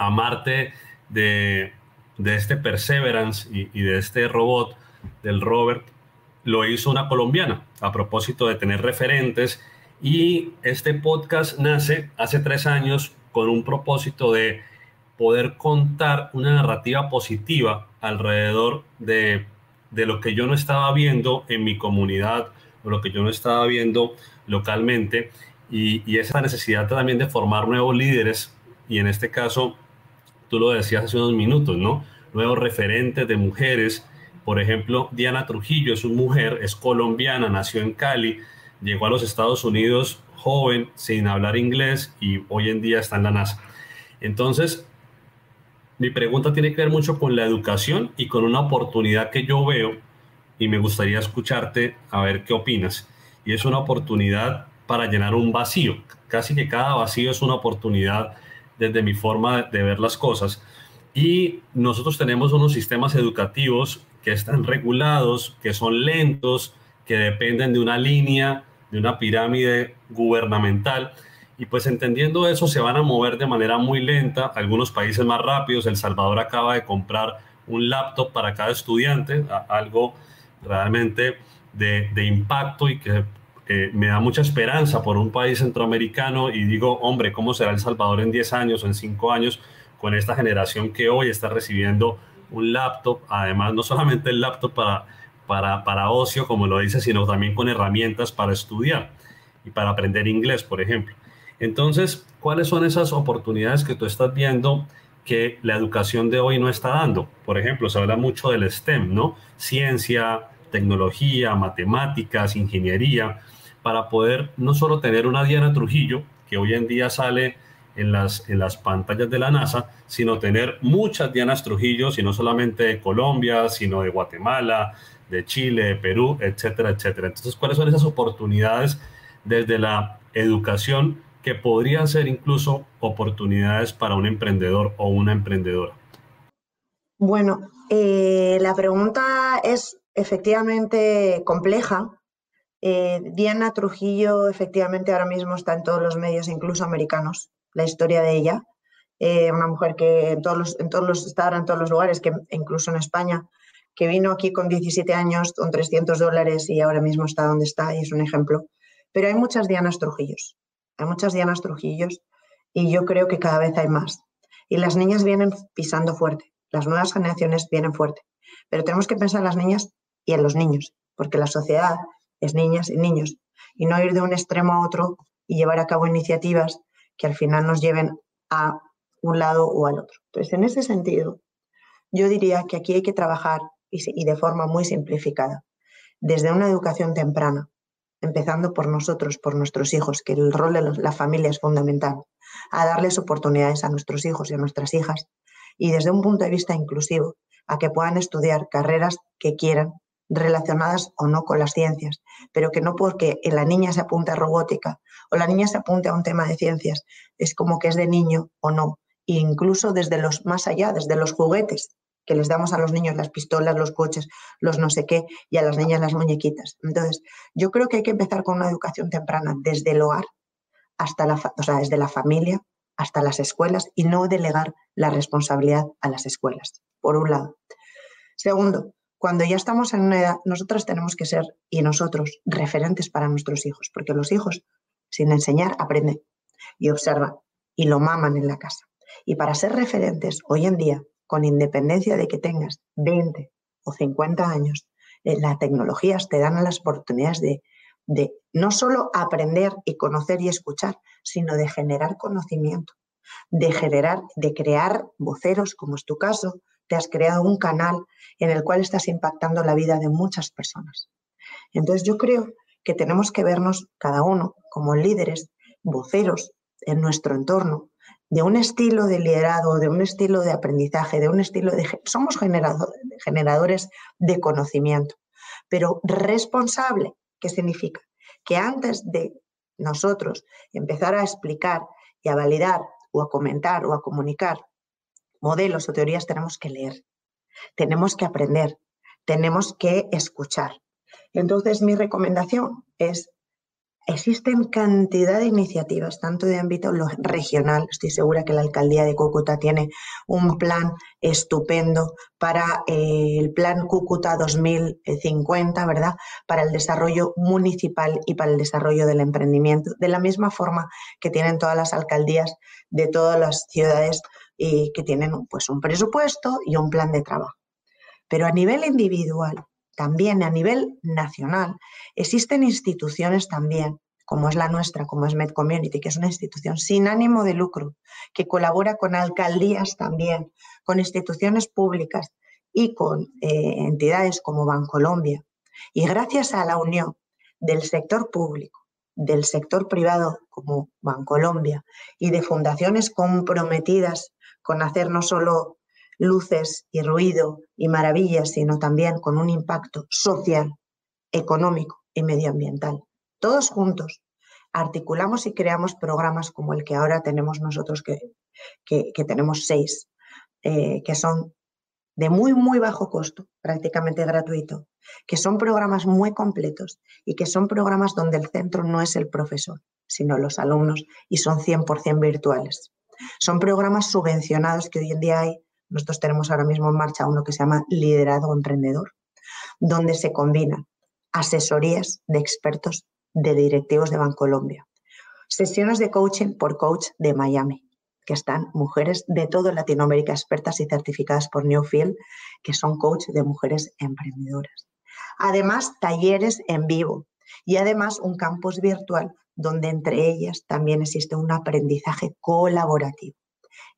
a Marte de, de este Perseverance y, de este robot, del Robert, lo hizo una colombiana a propósito de tener referentes. Y este podcast nace hace tres años con un propósito de poder contar una narrativa positiva alrededor de, lo que yo no estaba viendo en mi comunidad o lo que yo no estaba viendo localmente y, esa necesidad también de formar nuevos líderes y en este caso, tú lo decías hace unos minutos, ¿no? Nuevos referentes de mujeres. Por ejemplo, Diana Trujillo es una mujer, es colombiana, nació en Cali, llegó a los Estados Unidos joven, sin hablar inglés y hoy en día está en la NASA. Entonces, mi pregunta tiene que ver mucho con la educación y con una oportunidad que yo veo y me gustaría escucharte a ver qué opinas. Y es una oportunidad para llenar un vacío. Casi que cada vacío es una oportunidad desde mi forma de ver las cosas. Y nosotros tenemos unos sistemas educativos que están regulados, que son lentos, que dependen de una línea, de una pirámide gubernamental y pues entendiendo eso se van a mover de manera muy lenta, algunos países más rápidos, El Salvador acaba de comprar un laptop para cada estudiante, algo realmente de, impacto y que me da mucha esperanza por un país centroamericano y digo, hombre, ¿cómo será El Salvador en 10 años o en 5 años con esta generación que hoy está recibiendo un laptop? Además, no solamente el laptop para, para, para ocio, como lo dice, sino también con herramientas para estudiar y para aprender inglés, por ejemplo. Entonces, ¿cuáles son esas oportunidades que tú estás viendo que la educación de hoy no está dando? Por ejemplo, se habla mucho del STEM, ¿no? Ciencia, tecnología, matemáticas, ingeniería, para poder no solo tener una Diana Trujillo, que hoy en día sale en las, en las pantallas de la NASA, sino tener muchas Dianas Trujillo, y no solamente de Colombia, sino de Guatemala, de Chile, de Perú, etcétera, etcétera. Entonces, ¿cuáles son esas oportunidades desde la educación que podrían ser incluso oportunidades para un emprendedor o una emprendedora? Bueno, eh, la pregunta es efectivamente compleja. Eh, Diana Trujillo efectivamente ahora mismo está en todos los medios, incluso americanos, la historia de ella. Eh, una mujer que en todos los, en todos los, está en todos los lugares, que incluso en España, que vino aquí con 17 años, con 300 dólares y ahora mismo está donde está y es un ejemplo. Pero hay muchas Dianas Trujillos, hay muchas Dianas Trujillos y yo creo que cada vez hay más. Y las niñas vienen pisando fuerte, las nuevas generaciones vienen fuerte. Pero tenemos que pensar en las niñas y en los niños, porque la sociedad es niñas y niños, y no ir de un extremo a otro y llevar a cabo iniciativas que al final nos lleven a un lado o al otro. Entonces, en ese sentido, yo diría que aquí hay que trabajar y, de forma muy simplificada, desde una educación temprana, empezando por nosotros, por nuestros hijos, que el rol de la familia es fundamental, a darles oportunidades a nuestros hijos y a nuestras hijas, y desde un punto de vista inclusivo, a que puedan estudiar carreras que quieran, relacionadas o no con las ciencias, pero que no porque la niña se apunte a robótica o la niña se apunte a un tema de ciencias, es como que es de niño o no, e incluso desde los más allá, desde los juguetes que les damos a los niños las pistolas, los coches, los no sé qué, y a las niñas las muñequitas. Entonces, yo creo que hay que empezar con una educación temprana, desde el hogar hasta la, o sea, desde la familia hasta las escuelas y no delegar la responsabilidad a las escuelas, por un lado. Segundo, cuando ya estamos en una edad, nosotras tenemos que ser, y nosotros, referentes para nuestros hijos, porque los hijos, sin enseñar, aprenden y observan y lo maman en la casa. Y para ser referentes hoy en día, con independencia de que tengas 20 o 50 años, eh, las tecnologías te dan las oportunidades de, de no solo aprender y conocer y escuchar, sino de generar conocimiento, de generar, de crear voceros, como es tu caso, te has creado un canal en el cual estás impactando la vida de muchas personas. Entonces yo creo que tenemos que vernos cada uno como líderes, voceros en nuestro entorno, de un estilo de liderazgo, de un estilo de aprendizaje, de un estilo de... Somos generadores de conocimiento, pero responsable, ¿qué significa? Que antes de nosotros empezar a explicar y a validar o a comentar o a comunicar modelos o teorías, tenemos que leer, tenemos que aprender, tenemos que escuchar. Entonces, mi recomendación es Existen cantidad de iniciativas, tanto de ámbito regional, estoy segura que la alcaldía de Cúcuta tiene un plan estupendo para eh, el plan Cúcuta 2050, ¿verdad? Para el desarrollo municipal y para el desarrollo del emprendimiento, de la misma forma que tienen todas las alcaldías de todas las ciudades y que tienen pues, un presupuesto y un plan de trabajo. Pero a nivel individual, también a nivel nacional existen instituciones también, como es la nuestra, como es Med Community, que es una institución sin ánimo de lucro, que colabora con alcaldías también, con instituciones públicas y con eh, entidades como Bancolombia. Y gracias a la unión del sector público, del sector privado como Bancolombia y de fundaciones comprometidas con hacer no solo luces y ruido y maravillas, sino también con un impacto social, económico y medioambiental. Todos juntos articulamos y creamos programas como el que ahora tenemos nosotros, que, que, tenemos seis, eh, que son de muy, muy bajo costo, prácticamente gratuito, que son programas muy completos y que son programas donde el centro no es el profesor, sino los alumnos y son 100% virtuales. Son programas subvencionados que hoy en día hay nosotros tenemos ahora mismo en marcha uno que se llama Liderazgo Emprendedor, donde se combinan asesorías de expertos de directivos de Bancolombia, sesiones de coaching por coach de Miami, que están mujeres de toda Latinoamérica expertas y certificadas por Newfield, que son coach de mujeres emprendedoras. Además, talleres en vivo y además un campus virtual donde entre ellas también existe un aprendizaje colaborativo.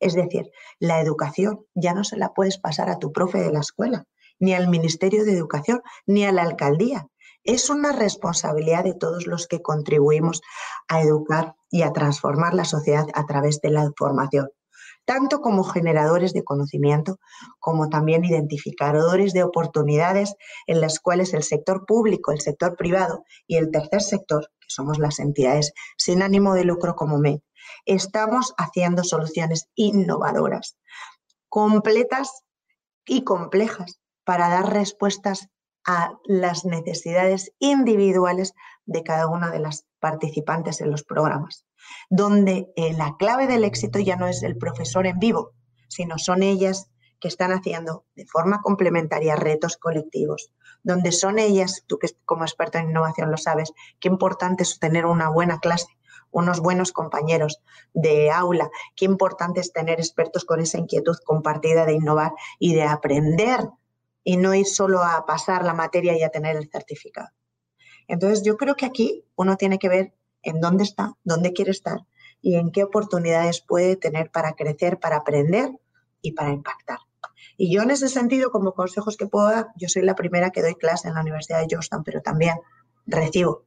Es decir, la educación ya no se la puedes pasar a tu profe de la escuela, ni al Ministerio de Educación, ni a la alcaldía. Es una responsabilidad de todos los que contribuimos a educar y a transformar la sociedad a través de la formación, tanto como generadores de conocimiento, como también identificadores de oportunidades en las cuales el sector público, el sector privado y el tercer sector, que somos las entidades sin ánimo de lucro como MED, estamos haciendo soluciones innovadoras, completas y complejas para dar respuestas a las necesidades individuales de cada una de las participantes en los programas, donde eh, la clave del éxito ya no es el profesor en vivo, sino son ellas que están haciendo de forma complementaria retos colectivos, donde son ellas, tú que como experto en innovación lo sabes, qué importante es tener una buena clase, unos buenos compañeros de aula, qué importante es tener expertos con esa inquietud compartida de innovar y de aprender y no ir solo a pasar la materia y a tener el certificado. Entonces, yo creo que aquí uno tiene que ver en dónde está, dónde quiere estar y en qué oportunidades puede tener para crecer, para aprender y para impactar. Y yo en ese sentido, como consejos que puedo dar, yo soy la primera que doy clase en la Universidad de Georgetown, pero también recibo.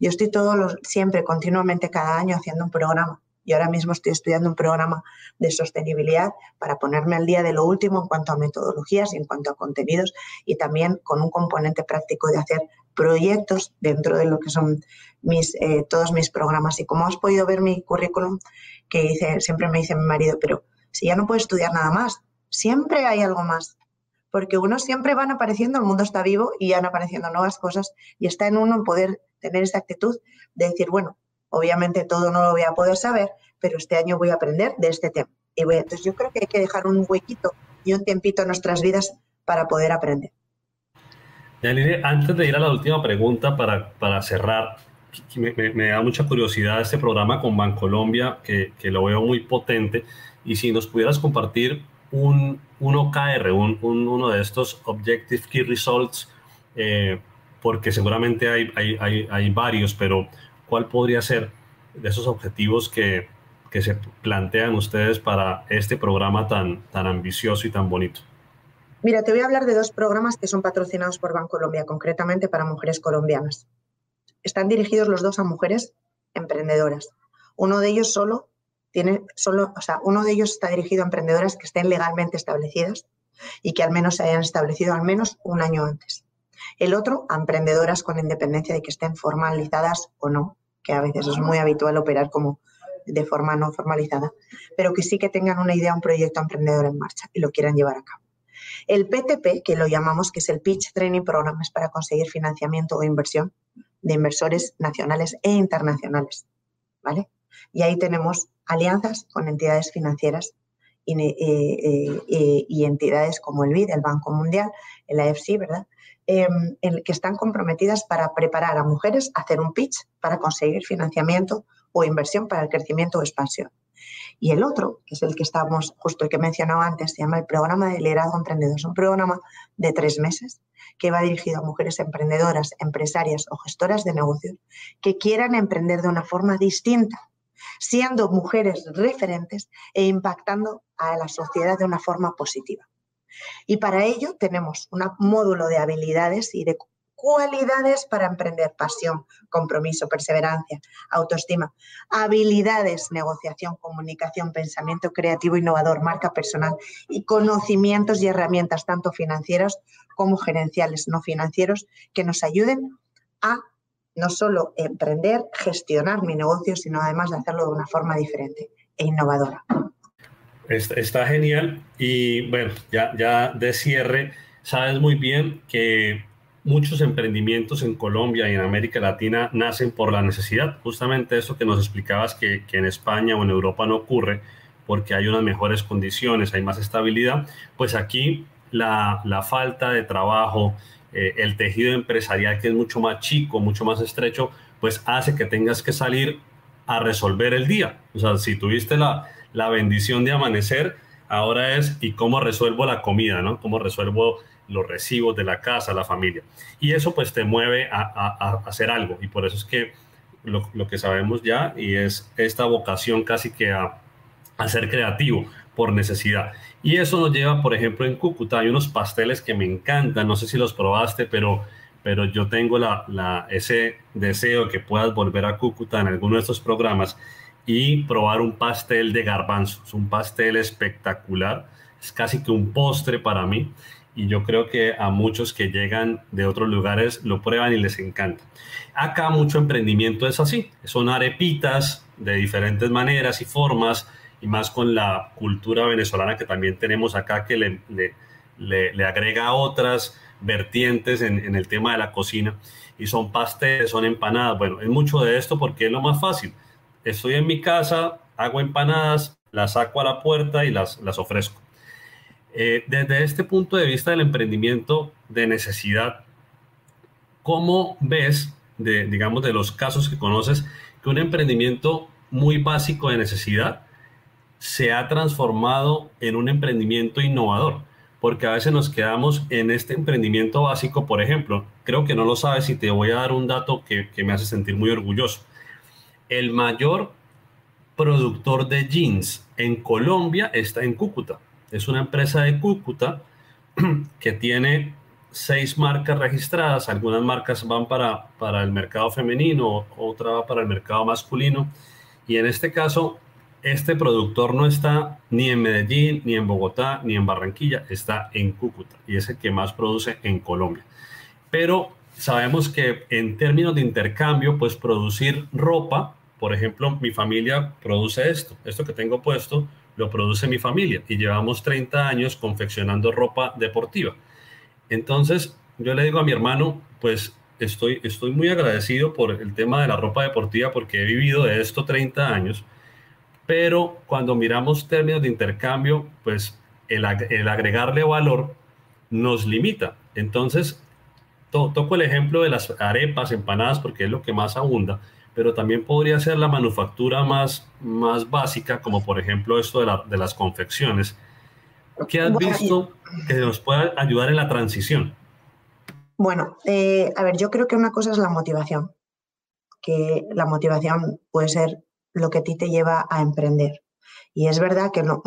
Yo estoy todo siempre, continuamente, cada año haciendo un programa y ahora mismo estoy estudiando un programa de sostenibilidad para ponerme al día de lo último en cuanto a metodologías y en cuanto a contenidos y también con un componente práctico de hacer proyectos dentro de lo que son mis, eh, todos mis programas. Y como has podido ver mi currículum, que dice, siempre me dice mi marido, pero si ya no puedo estudiar nada más, siempre hay algo más. Porque uno siempre van apareciendo, el mundo está vivo y van apareciendo nuevas cosas y está en uno poder tener esa actitud de decir, bueno, Obviamente todo no lo voy a poder saber, pero este año voy a aprender de este tema. Y voy, entonces yo creo que hay que dejar un huequito y un tiempito en nuestras vidas para poder aprender. Yanine, antes de ir a la última pregunta para, para cerrar, me, da mucha curiosidad este programa con Bancolombia, que, que lo veo muy potente. Y si nos pudieras compartir un, un OKR, un, uno de estos Objective Key Results, eh, porque seguramente hay, hay, hay, hay, varios, pero ¿cuál podría ser de esos objetivos que, se plantean ustedes para este programa tan, tan ambicioso y tan bonito? Mira, te voy a hablar de dos programas que son patrocinados por Bancolombia, concretamente para mujeres colombianas. Están dirigidos los dos a mujeres emprendedoras. Uno de ellos solo tiene solo, o sea, uno de ellos está dirigido a emprendedoras que estén legalmente establecidas y que al menos se hayan establecido al menos un año antes. El otro a emprendedoras con independencia de que estén formalizadas o no, que a veces es muy habitual operar como de forma no formalizada, pero que sí que tengan una idea, un proyecto emprendedor en marcha y lo quieran llevar a cabo. El PTP, que lo llamamos, que es el Pitch Training Program, es para conseguir financiamiento o inversión de inversores nacionales e internacionales, ¿vale? Y ahí tenemos alianzas con entidades financieras y, eh, eh, eh, entidades como el BID, el Banco Mundial, el AFC, ¿verdad? Em, que están comprometidas para preparar a mujeres a hacer un pitch para conseguir financiamiento o inversión para el crecimiento o expansión. Y el otro, que es el que estábamos, justo el que he mencionado antes, se llama el Programa de Liderazgo Emprendedor. Es un programa de tres meses que va dirigido a mujeres emprendedoras, empresarias o gestoras de negocios que quieran emprender de una forma distinta, siendo mujeres referentes e impactando a la sociedad de una forma positiva. Y para ello tenemos un módulo de habilidades y de cualidades para emprender, pasión, compromiso, perseverancia, autoestima, habilidades, negociación, comunicación, pensamiento creativo, innovador, marca personal y conocimientos y herramientas tanto financieras como gerenciales, no financieros, que nos ayuden a no solo emprender, gestionar mi negocio, sino además de hacerlo de una forma diferente e innovadora. Está, genial. Y bueno, ya, ya de cierre, sabes muy bien que muchos emprendimientos en Colombia y en América Latina nacen por la necesidad. Justamente eso que nos explicabas que, que en España o en Europa no ocurre porque hay unas mejores condiciones, hay más estabilidad. Pues aquí la, la falta de trabajo, eh, el tejido empresarial que es mucho más chico, mucho más estrecho, pues hace que tengas que salir a resolver el día. O sea, si tuviste la, la bendición de amanecer, ahora es y cómo resuelvo la comida, ¿no? Cómo resuelvo los recibos de la casa, la familia. Y eso pues te mueve a, hacer algo. Y por eso es que lo, que sabemos ya y es esta vocación casi que a, a, ser creativo por necesidad. Y eso nos lleva, por ejemplo, en Cúcuta hay unos pasteles que me encantan, no sé si los probaste, pero, pero yo tengo la, ese deseo que puedas volver a Cúcuta en alguno de estos programas y probar un pastel de garbanzos. Un pastel espectacular, es casi que un postre para mí y yo creo que a muchos que llegan de otros lugares lo prueban y les encanta. Acá mucho emprendimiento es así, son arepitas de diferentes maneras y formas y más con la cultura venezolana que también tenemos acá que le, le, le, agrega otras vertientes en, en, el tema de la cocina y son pasteles, son empanadas. Bueno, es mucho de esto porque es lo más fácil. Estoy en mi casa, hago empanadas, las saco a la puerta y las, las ofrezco. Eh, desde este punto de vista del emprendimiento de necesidad, ¿cómo ves, de, digamos, de los casos que conoces, que un emprendimiento muy básico de necesidad se ha transformado en un emprendimiento innovador? Porque a veces nos quedamos en este emprendimiento básico, por ejemplo, creo que no lo sabes y te voy a dar un dato que, que me hace sentir muy orgulloso. El mayor productor de jeans en Colombia está en Cúcuta es una empresa de Cúcuta que tiene seis marcas registradas. Algunas marcas van para, para el mercado femenino, otra va para el mercado masculino. Y en este caso, este productor no está ni en Medellín, ni en Bogotá, ni en Barranquilla, está en Cúcuta y es el que más produce en Colombia. Pero sabemos que en términos de intercambio, pues producir ropa, por ejemplo, mi familia produce esto, esto que tengo puesto, lo produce mi familia y llevamos 30 años confeccionando ropa deportiva. Entonces, yo le digo a mi hermano, pues estoy, estoy muy agradecido por el tema de la ropa deportiva porque he vivido de esto 30 años, pero cuando miramos términos de intercambio, pues el, agregarle valor nos limita. Entonces, toco el ejemplo de las arepas, empanadas, porque es lo que más abunda pero también podría ser la manufactura más, más básica, como por ejemplo esto de, de las confecciones. ¿Qué has visto que nos pueda ayudar en la transición? Bueno, eh, a ver, yo creo que una cosa es la motivación, que la motivación puede ser lo que a ti te lleva a emprender. Y es verdad que no,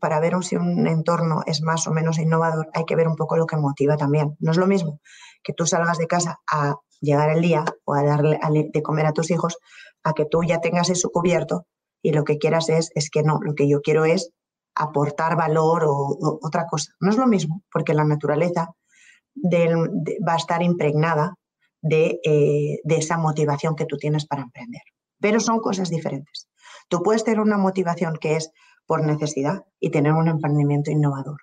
para ver si un entorno es más o menos innovador hay que ver un poco lo que motiva también. No es lo mismo que tú salgas de casa a llegar el día o a darle de comer a tus hijos, a que tú ya tengas eso cubierto y lo que quieras es, es que no, lo que yo quiero es aportar valor o, otra cosa. No es lo mismo, porque la naturaleza va a estar impregnada de, eh, de esa motivación que tú tienes para emprender. Pero son cosas diferentes. Tú puedes tener una motivación que es por necesidad y tener un emprendimiento innovador.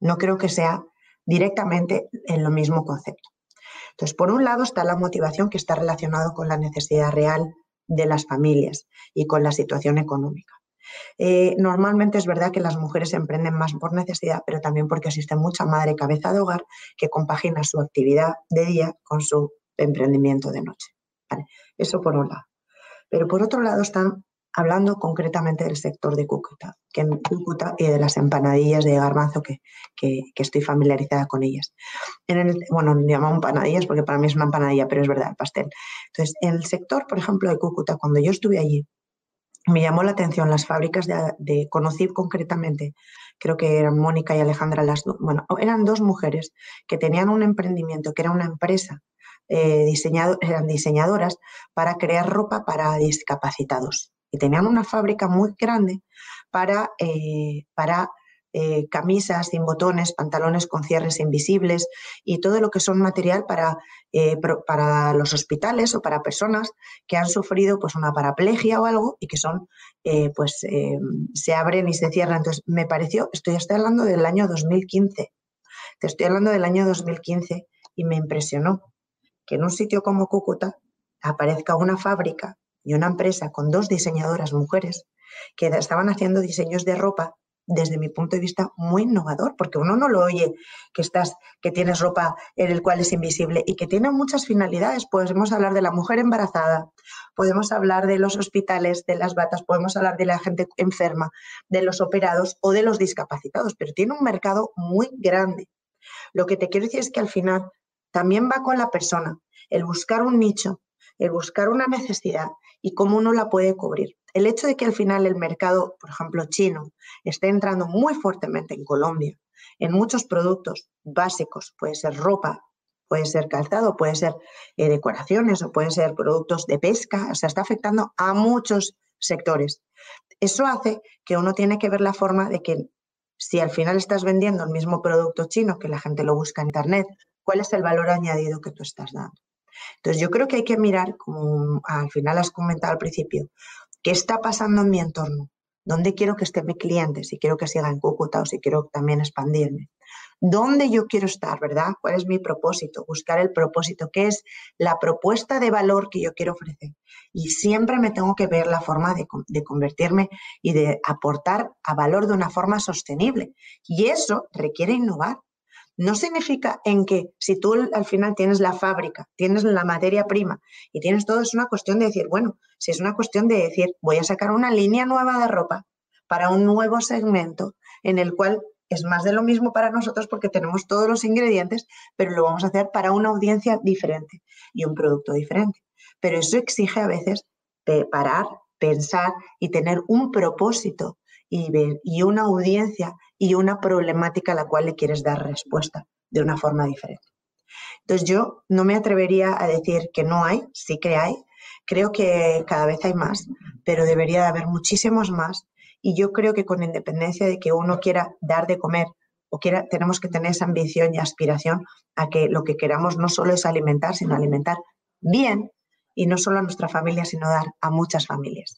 No creo que sea directamente en lo mismo concepto. Entonces, por un lado está la motivación que está relacionada con la necesidad real de las familias y con la situación económica. Eh, normalmente es verdad que las mujeres emprenden más por necesidad, pero también porque existe mucha madre cabeza de hogar que compagina su actividad de día con su emprendimiento de noche. Eso por un lado. Pero por otro lado están hablando concretamente del sector de Cúcuta, que en Cúcuta y de las empanadillas de garbanzo que, que, estoy familiarizada con ellas. En el, bueno, llamamos empanadillas porque para mí es una empanadilla, pero es verdad, el pastel. Entonces, en el sector, por ejemplo, de Cúcuta, cuando yo estuve allí, me llamó la atención las fábricas de, de conocí concretamente, creo que eran Mónica y Alejandra, las bueno, eran dos mujeres que tenían un emprendimiento, que era una empresa eh, diseñado, eran diseñadoras para crear ropa para discapacitados tenían una fábrica muy grande para, eh, para eh, camisas sin botones, pantalones con cierres invisibles y todo lo que son material para, eh, para los hospitales o para personas que han sufrido pues, una paraplegia o algo y que son, pues se abren y se cierran. Entonces, me pareció, estoy, estoy hablando del año 2015, te estoy hablando del año 2015 y me impresionó que en un sitio como Cúcuta aparezca una fábrica y una empresa con dos diseñadoras mujeres que estaban haciendo diseños de ropa desde mi punto de vista muy innovador, porque uno no lo oye que estás, que tienes ropa en el cual es invisible y que tiene muchas finalidades. Podemos hablar de la mujer embarazada, podemos hablar de los hospitales, de las batas, podemos hablar de la gente enferma, de los operados o de los discapacitados, pero tiene un mercado muy grande. Lo que te quiero decir es que al final también va con la persona, el buscar un nicho, el buscar una necesidad y cómo uno la puede cubrir. El hecho de que al final el mercado, por ejemplo, chino, esté entrando muy fuertemente en Colombia en muchos productos básicos, puede ser ropa, puede ser calzado, puede ser eh, decoraciones o puede ser productos de pesca, o sea, está afectando a muchos sectores. Eso hace que uno tiene que ver la forma de que si al final estás vendiendo el mismo producto chino que la gente lo busca en Internet, ¿cuál es el valor añadido que tú estás dando? Entonces yo creo que hay que mirar, como al final has comentado al principio, qué está pasando en mi entorno, dónde quiero que esté mi cliente, si quiero que siga en Cúcuta o si quiero también expandirme. ¿Dónde yo quiero estar, verdad? ¿Cuál es mi propósito? Buscar el propósito, qué es la propuesta de valor que yo quiero ofrecer. Y siempre me tengo que ver la forma de, de convertirme y de aportar a valor de una forma sostenible. Y eso requiere innovar. No significa en que si tú al final tienes la fábrica, tienes la materia prima y tienes todo, es una cuestión de decir, bueno, si es una cuestión de decir, voy a sacar una línea nueva de ropa para un nuevo segmento en el cual es más de lo mismo para nosotros porque tenemos todos los ingredientes, pero lo vamos a hacer para una audiencia diferente y un producto diferente. Pero eso exige a veces parar, pensar y tener un propósito y, ver, y una audiencia y una problemática a la cual le quieres dar respuesta de una forma diferente. Entonces yo no me atrevería a decir que no hay, sí que hay, creo que cada vez hay más, pero debería de haber muchísimos más y yo creo que con independencia de que uno quiera dar de comer o quiera, tenemos que tener esa ambición y aspiración a que lo que queramos no solo es alimentar, sino alimentar bien y no solo a nuestra familia, sino dar a muchas familias.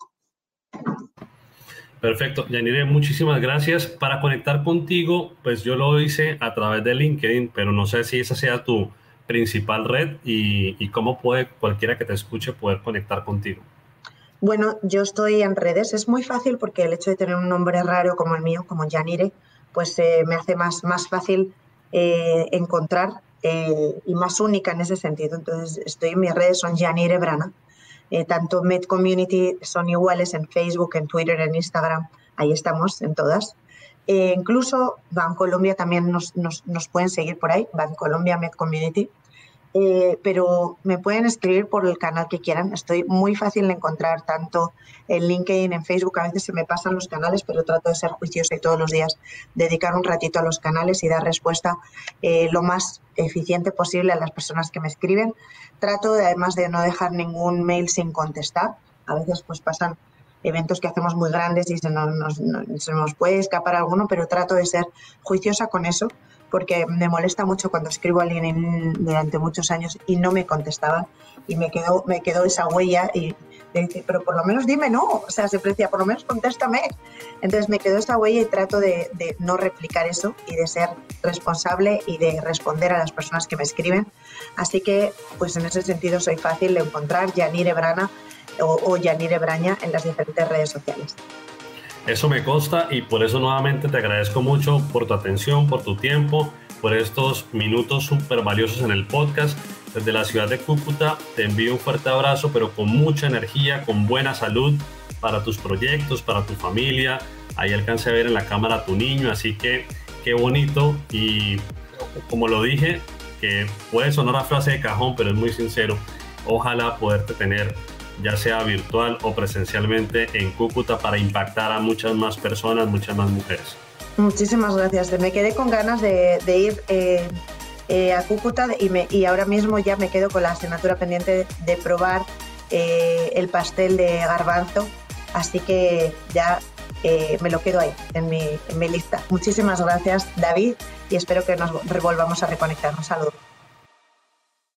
Perfecto. Yanire, muchísimas gracias. Para conectar contigo, pues yo lo hice a través de LinkedIn, pero no sé si esa sea tu principal red y, cómo puede cualquiera que te escuche poder conectar contigo. Bueno, yo estoy en redes. Es muy fácil porque el hecho de tener un nombre raro como el mío, como Yanire, pues eh, me hace más, más fácil eh, encontrar eh, y más única en ese sentido. Entonces, estoy en mis redes, son Yanire Brana. Tanto Med Community son iguales en Facebook, en Twitter, en Instagram. Ahí estamos en todas. incluso Colombia también nos, nos, nos, pueden seguir por ahí, Colombia Med Community. Eh, pero me pueden escribir por el canal que quieran. Estoy muy fácil de encontrar tanto en LinkedIn, en Facebook. A veces se me pasan los canales, pero trato de ser juiciosa y todos los días dedicar un ratito a los canales y dar respuesta eh, lo más eficiente posible a las personas que me escriben. Trato de, además de no dejar ningún mail sin contestar. A veces pues pasan eventos que hacemos muy grandes y se se nos puede escapar alguno, pero trato de ser juiciosa con eso porque me molesta mucho cuando escribo a alguien durante muchos años y no me contestaba y me quedó, me quedó esa huella y le dice, pero por lo menos dime no, o sea, se decía, por lo menos contéstame. Entonces me quedó esa huella y trato de, no replicar eso y de ser responsable y de responder a las personas que me escriben. Así que, pues en ese sentido soy fácil de encontrar Yanire Brana o, o Yanire Braña en las diferentes redes sociales. Eso me consta y por eso nuevamente te agradezco mucho por tu atención, por tu tiempo, por estos minutos súper valiosos en el podcast. Desde la ciudad de Cúcuta te envío un fuerte abrazo, pero con mucha energía, con buena salud para tus proyectos, para tu familia. Ahí alcancé a ver en la cámara a tu niño, así que qué bonito y como lo dije, que puede sonar a frase de cajón, pero es muy sincero. Ojalá poderte tener ya sea virtual o presencialmente en Cúcuta para impactar a muchas más personas, muchas más mujeres. Muchísimas gracias. Me quedé con ganas de, ir eh, eh, a Cúcuta y, me, y ahora mismo ya me quedo con la asignatura pendiente de, probar eh, el pastel de garbanzo, así que ya me lo quedo ahí en mi, en mi lista. Muchísimas gracias David y espero que nos revolvamos a reconectar. Un saludo.